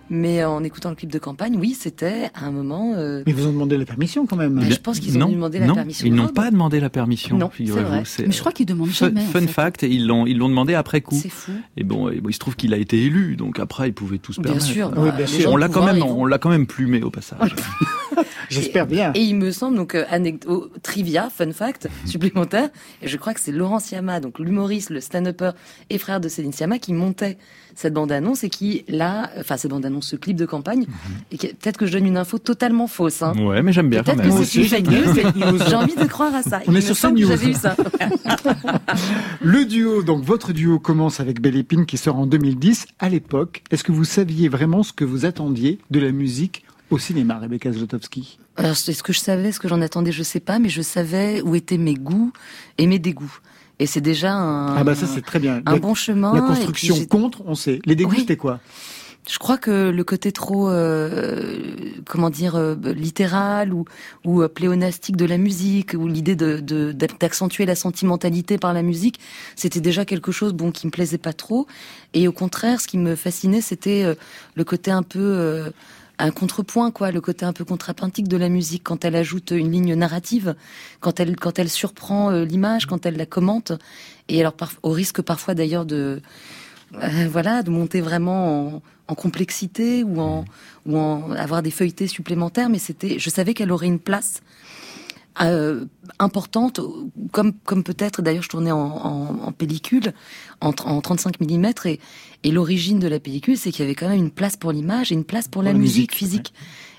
mais en écoutant le clip de campagne, oui, c'était un moment. Euh... Mais vous ont demandé la permission quand même. Mais je pense qu'ils ont demandé la non, permission. Ils n'ont pas demandé la permission. Non, c'est vrai. Mais je crois qu'ils demandent jamais. Fun, en fait. fact, ils l'ont ils l'ont demandé après coup. C'est fou. Et bon, et bon, il se trouve qu'il a été élu, donc après ils pouvaient Bien permettre. sûr. Oui, bien sûr. On l'a quand même, on l'a quand même plumé au passage. J'espère bien. Et il me semble donc euh, anecdote, trivia, fun fact supplémentaire. Et je crois que c'est Laurent Siama, donc l'humoriste, le stand-upper et frère de Céline Siama, qui montait cette bande-annonce et qui là, enfin cette bande-annonce, ce clip de campagne. Et que- peut-être que je donne une info totalement fausse. Hein. Ouais, mais j'aime bien quand Peut-être que c'est une fake news. J'ai envie de croire à ça. On Il est sur que CNews. J'avais eu ça. Le duo, donc votre duo commence avec Belle Épine qui sort en 2010. À l'époque, est-ce que vous saviez vraiment ce que vous attendiez de la musique au cinéma, Rebecca Zlotowski? Alors, est-ce que je savais ce que j'en attendais Je sais pas, mais je savais où étaient mes goûts et mes dégoûts. Et c'est déjà un, Ah bah ça c'est très bien. un La- bon chemin. La construction contre, on sait. Les dégoûts, Oui. c'était quoi? Je crois que le côté trop, euh, comment dire, euh, littéral ou, ou euh, pléonastique de la musique, ou l'idée de d'accentuer la sentimentalité par la musique, c'était déjà quelque chose bon qui me plaisait pas trop. Et au contraire, ce qui me fascinait, c'était euh, le côté un peu euh, un contrepoint, quoi, le côté un peu contrapuntique de la musique quand elle ajoute une ligne narrative, quand elle quand elle surprend euh, l'image, quand elle la commente. Et alors, par- au risque parfois d'ailleurs de euh, voilà, de monter vraiment en, complexité ou en, ou en avoir des feuilletés supplémentaires, mais c'était, je savais qu'elle aurait une place euh, importante, comme, comme peut-être, d'ailleurs je tournais en, pellicule, en, en 35 mm, et, et l'origine de la pellicule, c'est qu'il y avait quand même une place pour l'image et une place pour, la, la musique, musique, physique.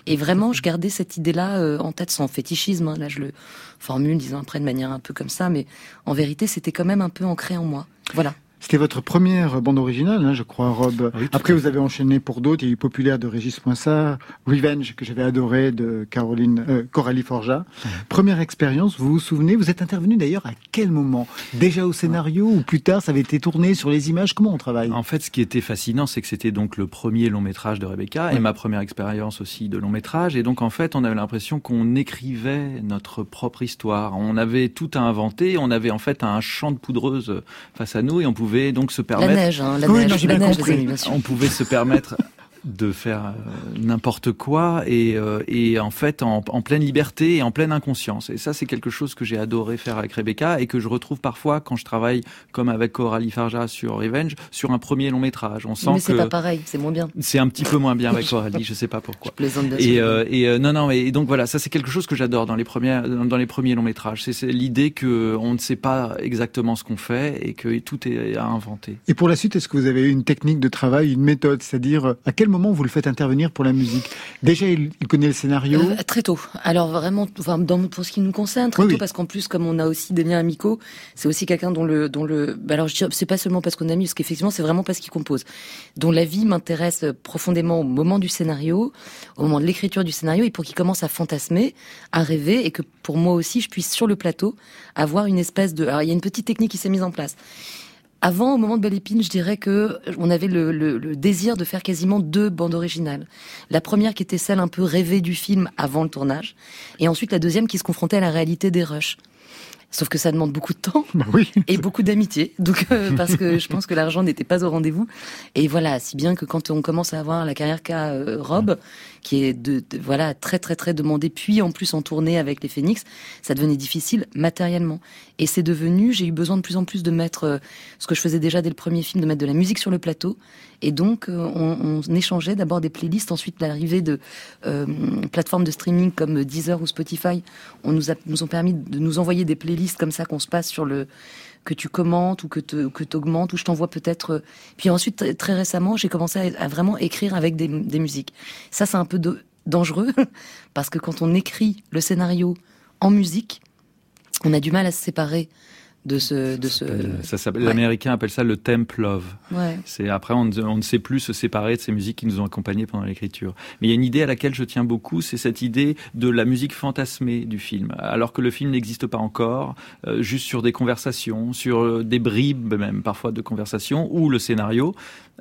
Et vraiment, je gardais cette idée-là euh, en tête, sans fétichisme. hein. Là, je le formule, disons après de manière un peu comme ça, mais en vérité, c'était quand même un peu ancré en moi. Voilà. C'était votre première bande originale, hein, je crois, Rob. Oui, tout Après, vous avez enchaîné pour d'autres. Il y a eu Populaire de Régis Poinsard, Revenge, que j'avais adoré, de Caroline, euh, Coralie Forja. Première expérience, vous vous souvenez Vous êtes intervenu d'ailleurs à quel moment? Déjà au scénario ou plus tard, ça avait été tourné sur les images? Comment on travaille? En fait, ce qui était fascinant, c'est que c'était donc le premier long métrage de Rebecca et ma première expérience aussi de long métrage. Et donc, en fait, on avait l'impression qu'on écrivait notre propre histoire. On avait tout à inventer. On avait en fait un champ de poudreuse face à nous et on pouvait donc se La permettre. neige, hein, la Oui, neige, non, la neige, compris. les amis, bien sûr. On pouvait se permettre de faire euh, n'importe quoi et, euh, et en fait en, en pleine liberté et en pleine inconscience. Et ça, c'est quelque chose que j'ai adoré faire avec Rebecca et que je retrouve parfois quand je travaille comme avec Coralie Farja sur Revenge, sur un premier long métrage. On sent Mais c'est pas pareil, c'est moins bien. c'est un petit peu moins bien avec Coralie, je sais pas pourquoi. Je plaisante bien Et, euh, et euh, non non et donc voilà ça c'est quelque chose que j'adore dans les premières dans, les premiers longs métrages c'est l'idée que on ne sait pas exactement ce qu'on fait et que tout est à inventer Et pour la suite, est-ce que vous avez une technique de travail, une méthode C'est-à-dire, à quel moment vous le faites intervenir pour la musique Déjà, il, connaît le scénario Euh, très tôt. Alors vraiment, enfin, dans, pour ce qui nous concerne, très Oui, tôt, oui. parce qu'en plus, comme on a aussi des liens amicaux, c'est aussi quelqu'un dont le, dont le, bah alors je dirais, c'est pas seulement parce qu'on a mis, parce qu'effectivement, c'est vraiment parce qu'il compose, dont la vie m'intéresse profondément au moment du scénario, au moment de l'écriture du scénario, et pour qu'il commence à fantasmer, à rêver, et que pour moi aussi, je puisse sur le plateau avoir une espèce de, alors il y a une petite technique qui s'est mise en place. Avant, au moment de Belle Épine, je dirais que on avait le, le- le désir de faire quasiment deux bandes originales. La première qui était celle un peu rêvée du film avant le tournage, et ensuite la deuxième qui se confrontait à la réalité des rushs. Sauf que ça demande beaucoup de temps Bah oui. et beaucoup d'amitié, donc euh, parce que je pense que l'argent n'était pas au rendez-vous. Et voilà, si bien que quand on commence à avoir la carrière qu'a euh, Rob, qui est de, de- voilà très très très demandée, puis en plus en tournée avec les Phoenix, ça devenait difficile matériellement. Et c'est devenu, j'ai eu besoin de plus en plus de mettre euh, ce que je faisais déjà dès le premier film, de mettre de la musique sur le plateau Et donc, euh, on, on échangeait d'abord des playlists. Ensuite, l'arrivée de euh, plateformes de streaming comme Deezer ou Spotify, on nous, a, nous ont permis de nous envoyer des playlists comme ça qu'on se passe sur le que tu commentes ou que tu que augmentes ou je t'envoie peut-être. Euh, puis ensuite, très récemment, j'ai commencé à, vraiment écrire avec des, des musiques. Ça, c'est un peu dangereux parce que quand on écrit le scénario en musique, on a du mal à se séparer de ce, de ce. Ça L'américain appelle ça le temp love. Ouais. C'est après on, on, ne sait plus se séparer de ces musiques qui nous ont accompagnés pendant l'écriture. Mais il y a une idée à laquelle je tiens beaucoup, c'est cette idée de la musique fantasmée du film, alors que le film n'existe pas encore, euh, juste sur des conversations, sur euh, des bribes même parfois de conversations ou le scénario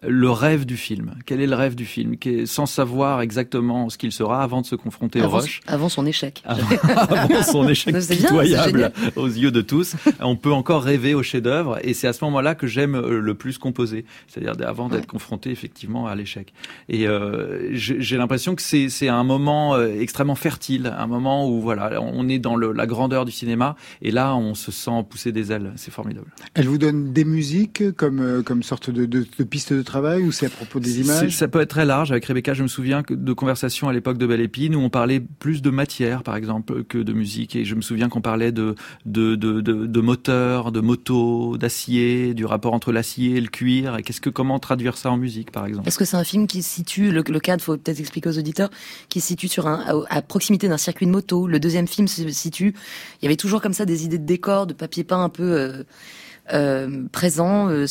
le rêve du film. Quel est le rêve du film? Sans savoir exactement ce qu'il sera avant de se confronter avant, au rush. Avant son échec. Avant, son échec pitoyable aux yeux de tous. On peut encore rêver au chef-d'œuvre et c'est à ce moment-là que j'aime euh, le plus composer. C'est-à-dire avant d'être confronté effectivement à l'échec. Et euh, j'ai l'impression que c'est un moment euh, extrêmement fertile, un moment où voilà, on est dans le, la grandeur du cinéma et là on se sent pousser des ailes. C'est formidable. Elle vous donne des musiques comme, comme sorte de, de, de piste de travail ou c'est à propos des images Ça peut être très large. Avec Rebecca, je me souviens de conversations à l'époque de Belle Épine où on parlait plus de matière, par exemple, que de musique. Et je me souviens qu'on parlait de, de, de, de, de moteur, de moto, d'acier, du rapport entre l'acier et le cuir. Et qu'est-ce que, comment traduire ça en musique, par exemple? Est-ce que c'est un film qui se situe, le, le cadre, faut peut-être expliquer aux auditeurs, qui se situe sur un, à, à proximité d'un circuit de moto. Le deuxième film se situe, il y avait toujours comme ça des idées de décor, de papier peint un peu, euh, euh, présent euh,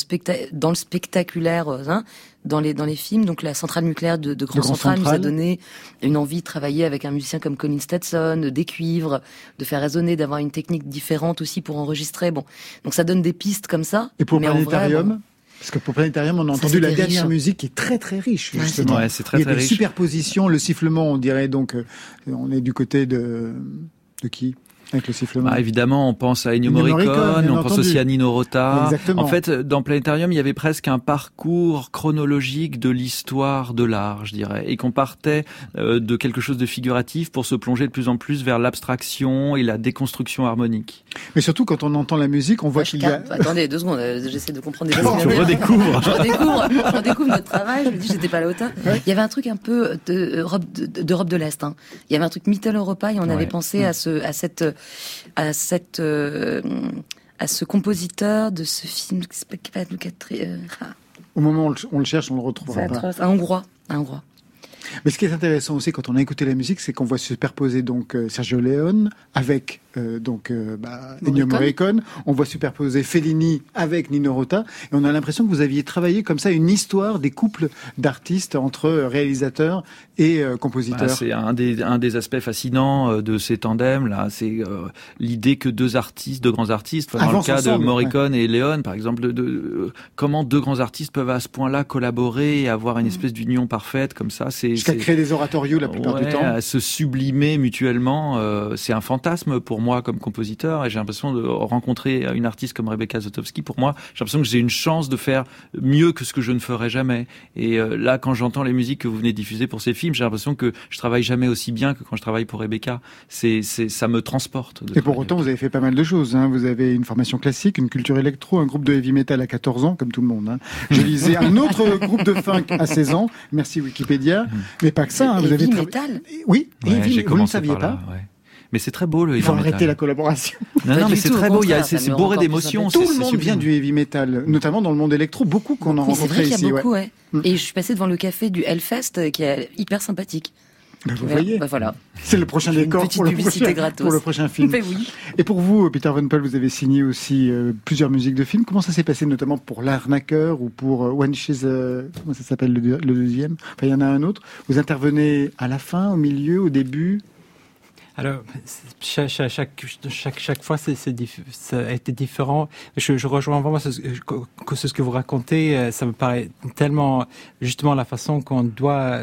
dans le spectaculaire euh, hein, dans les dans les films. Donc la centrale nucléaire de, de Grand, Central, nous a donné une envie de travailler avec un musicien comme Colin Stetson, des cuivres, de faire résonner, d'avoir une technique différente aussi pour enregistrer. Bon, donc ça donne des pistes comme ça. Et pour Planétarium Parce que pour Planétarium, on a entendu la dernière musique qui est très très riche. Justement. Ouais, c'est très, Il y a très des riche. superpositions, le sifflement, on dirait donc, on est du côté de de qui? Avec le sifflement. Bah, évidemment, on pense à Ennio Morricone, Morricone on pense entendu. aussi à Nino Rota. Exactement. En fait, dans Planétarium, il y avait presque un parcours chronologique de l'histoire de l'art, je dirais, et qu'on partait euh, de quelque chose de figuratif pour se plonger de plus en plus vers l'abstraction et la déconstruction harmonique. Mais surtout, quand on entend la musique, on voit qu'il y a... Attendez, deux secondes, euh, j'essaie de comprendre déjà. je redécouvre. je redécouvre, je redécouvre notre travail, je me dis, j'étais pas là autant. Ouais. Il y avait un truc un peu d'Europe de, de, de l'Est. Hein. Il y avait un truc Mittel Europa et on ouais. avait pensé ouais. à, ce, à cette à cette euh, à ce compositeur de ce film qui s'appelle euh. Au moment où on le cherche, on le retrouve. Un hongrois, un hongrois. Mais ce qui est intéressant aussi quand on a écouté la musique, c'est qu'on voit se superposer donc euh, Sergio Leone avec euh, donc euh, bah, Ennio Morricone. On voit superposer Fellini avec Nino Rota, et on a l'impression que vous aviez travaillé comme ça une histoire des couples d'artistes entre réalisateurs et euh, compositeurs. Bah, c'est un des un des aspects fascinants de ces tandems là, c'est euh, l'idée que deux artistes, deux grands artistes, dans le cas ensemble, de Morricone ouais. et Leone par exemple, de, de, comment deux grands artistes peuvent à ce point-là collaborer et avoir une espèce d'union parfaite comme ça. C'est jusqu'à créer des oratorios la plupart ouais, du temps, à se sublimer mutuellement. c'est un fantasme pour moi comme compositeur et j'ai l'impression de rencontrer une artiste comme Rebecca Zotowski. Pour moi, j'ai l'impression que j'ai une chance de faire mieux que ce que je ne ferais jamais. Et euh, là, quand j'entends les musiques que vous venez de diffuser pour ces films, j'ai l'impression que je travaille jamais aussi bien que quand je travaille pour Rebecca. C'est, c'est, ça me transporte. Et pour autant, vous avez fait pas mal de choses. Hein. Vous avez une formation classique, une culture électro, un groupe de heavy metal à 14 ans, comme tout le monde. Hein. Je lisais un autre groupe de funk à 16 ans. Merci Wikipédia. Mais pas que ça. Hein. Vous avez tra... metal. Oui. Ouais, heavy... vous ne saviez pas. Ouais. Mais c'est très beau le Il faut arrêter la collaboration. Non, non, mais c'est très beau. Il y a, c'est, c'est bourré d'émotions. Tout le monde vient du heavy metal, notamment dans le monde électro. Beaucoup qu'on a oui, rencontré ici. Il y a beaucoup, ouais. ouais. Et je suis passée devant le café du Hellfest, qui est hyper sympathique. Ben vous voyez, ben voilà. c'est le prochain décor pour le prochain, gratos. pour le prochain film. Ben oui. Et pour vous, Peter Van Pelt, vous avez signé aussi euh, plusieurs musiques de films. Comment ça s'est passé, notamment pour L'Arnaqueur ou pour euh, One She's... Euh, comment ça s'appelle le, le, deuxième? Enfin, il y en a un autre. Vous intervenez à la fin, au milieu, au début? Alors, chaque, chaque, chaque, chaque fois, c'est, ça a été différent. Je, je rejoins vraiment ce, que, ce que vous racontez. Ça me paraît tellement, justement, la façon qu'on doit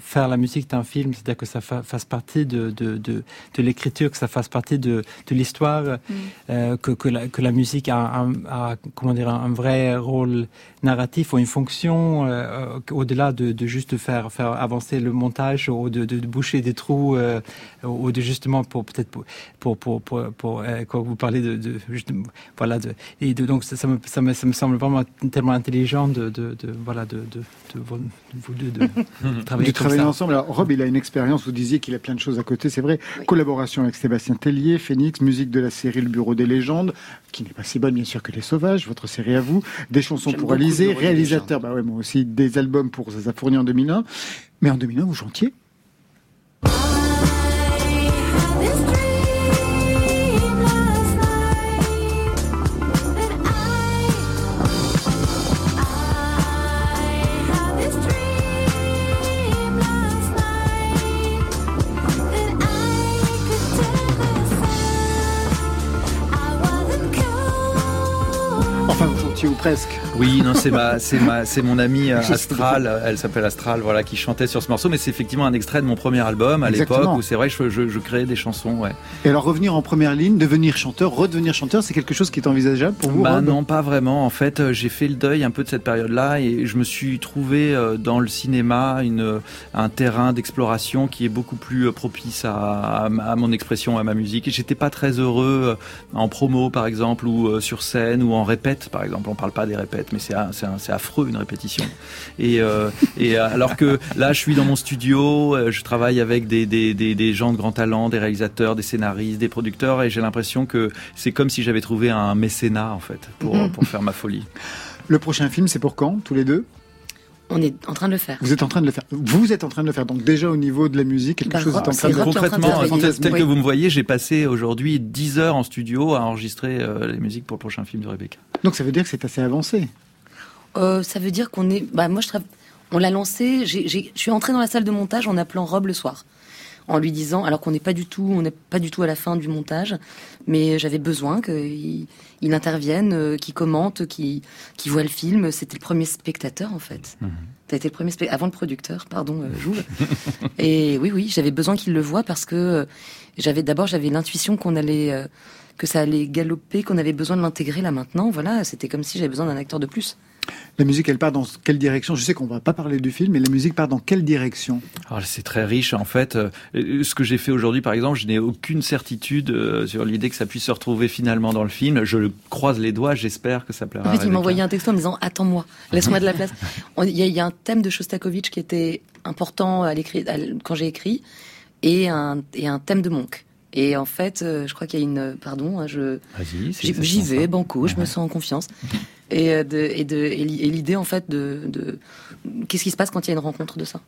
faire la musique d'un film, c'est-à-dire que ça fasse partie de, de, de, de l'écriture, que ça fasse partie de, de l'histoire, mm. euh, que, que, la, que la musique a, a, a, comment dire, un vrai rôle narratif ou une fonction euh, au-delà de, de juste faire, faire avancer le montage ou de, boucher des trous euh, ou ou de justement pour peut-être pour pour pour pour, pour euh, quand vous parlez de, de voilà de et de, donc ça, ça, me, ça, me, ça me semble vraiment tellement intelligent de de, de voilà de de, de, vous deux de, travailler, de travailler ensemble. Alors Rob, il a une expérience. Vous disiez qu'il a plein de choses à côté, c'est vrai. Collaboration avec Sébastien Tellier, Phoenix, musique de la série Le Bureau des légendes, qui n'est pas si bonne bien sûr que Les Sauvages, votre série à vous, des chansons pour Alizé, réalisateur, bah ouais, moi aussi, des albums pour Zaza Fournier en 2001. Mais en 2001, vous chantiez ou presque. Oui, non, c'est ma, c'est ma, c'est mon amie euh, Astral. Elle s'appelle Astral, voilà, qui chantait sur ce morceau. Mais c'est effectivement un extrait de mon premier album à l'époque où c'est vrai, je, je, je, créais des chansons, ouais. Et alors revenir en première ligne, devenir chanteur, redevenir chanteur, c'est quelque chose qui est envisageable pour vous Bah non, pas vraiment. En fait, euh, j'ai fait le deuil un peu de cette période-là et je me suis trouvé euh, dans le cinéma une, un terrain d'exploration qui est beaucoup plus propice à, à, mon expression, à ma musique. Et j'étais pas très heureux en promo, par exemple, ou sur scène, ou en répète, par exemple on parle pas des répètes, mais c'est affreux une répétition. Et, euh, et alors que là, je suis dans mon studio, euh, je travaille avec des, des, des, des, gens de grand talent, des réalisateurs, des scénaristes, des producteurs, et j'ai l'impression que c'est comme si j'avais trouvé un mécénat en fait pour, mhm. pour faire ma folie. Le prochain film, c'est pour quand Tous les deux? On est en train de le faire. Vous êtes en train de le faire. Vous êtes en train de le faire. Donc déjà au niveau de la musique, quelque bah, chose est en train de Concrètement, tel que vous me voyez, j'ai passé aujourd'hui 10 heures en studio à enregistrer euh, les musiques pour le prochain film de Rebecca. Donc ça veut dire que c'est assez avancé. Euh, ça veut dire qu'on est. Bah moi je On l'a lancé. Je suis entrée dans la salle de montage en appelant Rob le soir en lui disant, alors qu'on n'est pas du tout, on n'est pas du tout à la fin du montage, mais j'avais besoin qu'il il intervienne, euh, qu'il commente, qu'il voit le film. C'était le premier spectateur en fait. Mmh. A été le premier spectateur, avant le producteur, pardon, euh, Jouve. Et oui, oui, j'avais besoin qu'il le voit parce que euh, j'avais d'abord j'avais l'intuition qu'on allait que ça allait galoper, qu'on avait besoin de l'intégrer là maintenant. Voilà, c'était comme si j'avais besoin d'un acteur de plus. La musique, elle part dans quelle direction? Je sais qu'on va pas parler du film, mais la musique part dans quelle direction? C'est très riche. En fait, euh, ce que j'ai fait aujourd'hui, par exemple, je n'ai aucune certitude euh, sur l'idée que ça puisse se retrouver finalement dans le film. Je croise les doigts, j'espère que ça plaira. En fait, il m'a envoyé un texto en me disant Attends-moi, laisse-moi de la place. Il y, a un thème de Shostakovich qui était important à l'écrit, quand j'ai écrit, et un, et un thème de Monk. Et en fait, euh, je crois qu'il y a une, pardon, hein, je, j'y vais, banco, je me sens en confiance. et euh, de, et de, et l'idée en fait de, de qu'est-ce qui se passe quand il y a une rencontre de ça?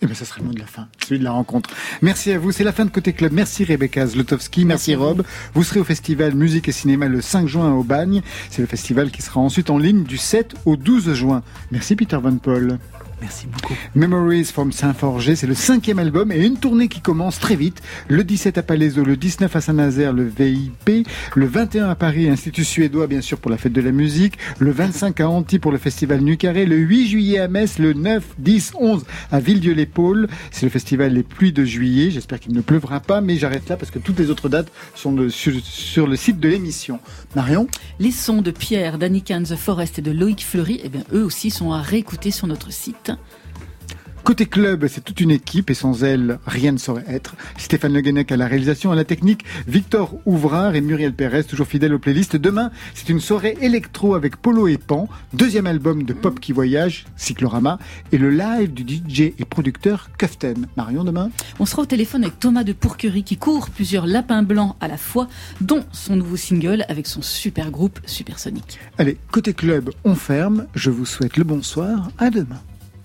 Eh bien, ça serait le mot de la fin, celui de la rencontre. Merci à vous. C'est la fin de Côté Club. Merci Rebecca Zlotowski. Merci, Rob. Vous serez au festival Musique et Cinéma le 5 juin au Bagne. C'est le festival qui sera ensuite en ligne du 7 au 12 juin. Merci Peter Van Paul. Merci beaucoup. Memories from Saint-Forger, c'est le cinquième album et une tournée qui commence très vite. Le 17 à Palaiso, le 19 à Saint-Nazaire, le VIP, le 21 à Paris, Institut suédois bien sûr pour la fête de la musique, le 25 à Anti pour le festival Nucaré, le 8 juillet à Metz, le 9, 10, 11 à Villedieu-les-Pôles. C'est le festival Les Pluies de juillet. J'espère qu'il ne pleuvra pas, mais j'arrête là parce que toutes les autres dates sont sur, le site de l'émission. Marion? Les sons de Pierre, d'Annika The Forest et de Loïc Fleury, eh bien, eux aussi sont à réécouter sur notre site. Côté club, c'est toute une équipe et sans elle, rien ne saurait être. Stéphane Le Guenec à la réalisation, à la technique, Victor Ouvrard et Muriel Pérez, toujours fidèles aux playlists. Demain, c'est une soirée électro avec Polo et Pan, deuxième album de pop qui voyage, Cyclorama, et le live du DJ et producteur Kuften. Marion, demain? On sera au téléphone avec Thomas de Pourquerie qui court plusieurs lapins blancs à la fois, dont son nouveau single avec son super groupe Supersonic. Allez, côté club, on ferme. Je vous souhaite le bonsoir. À demain.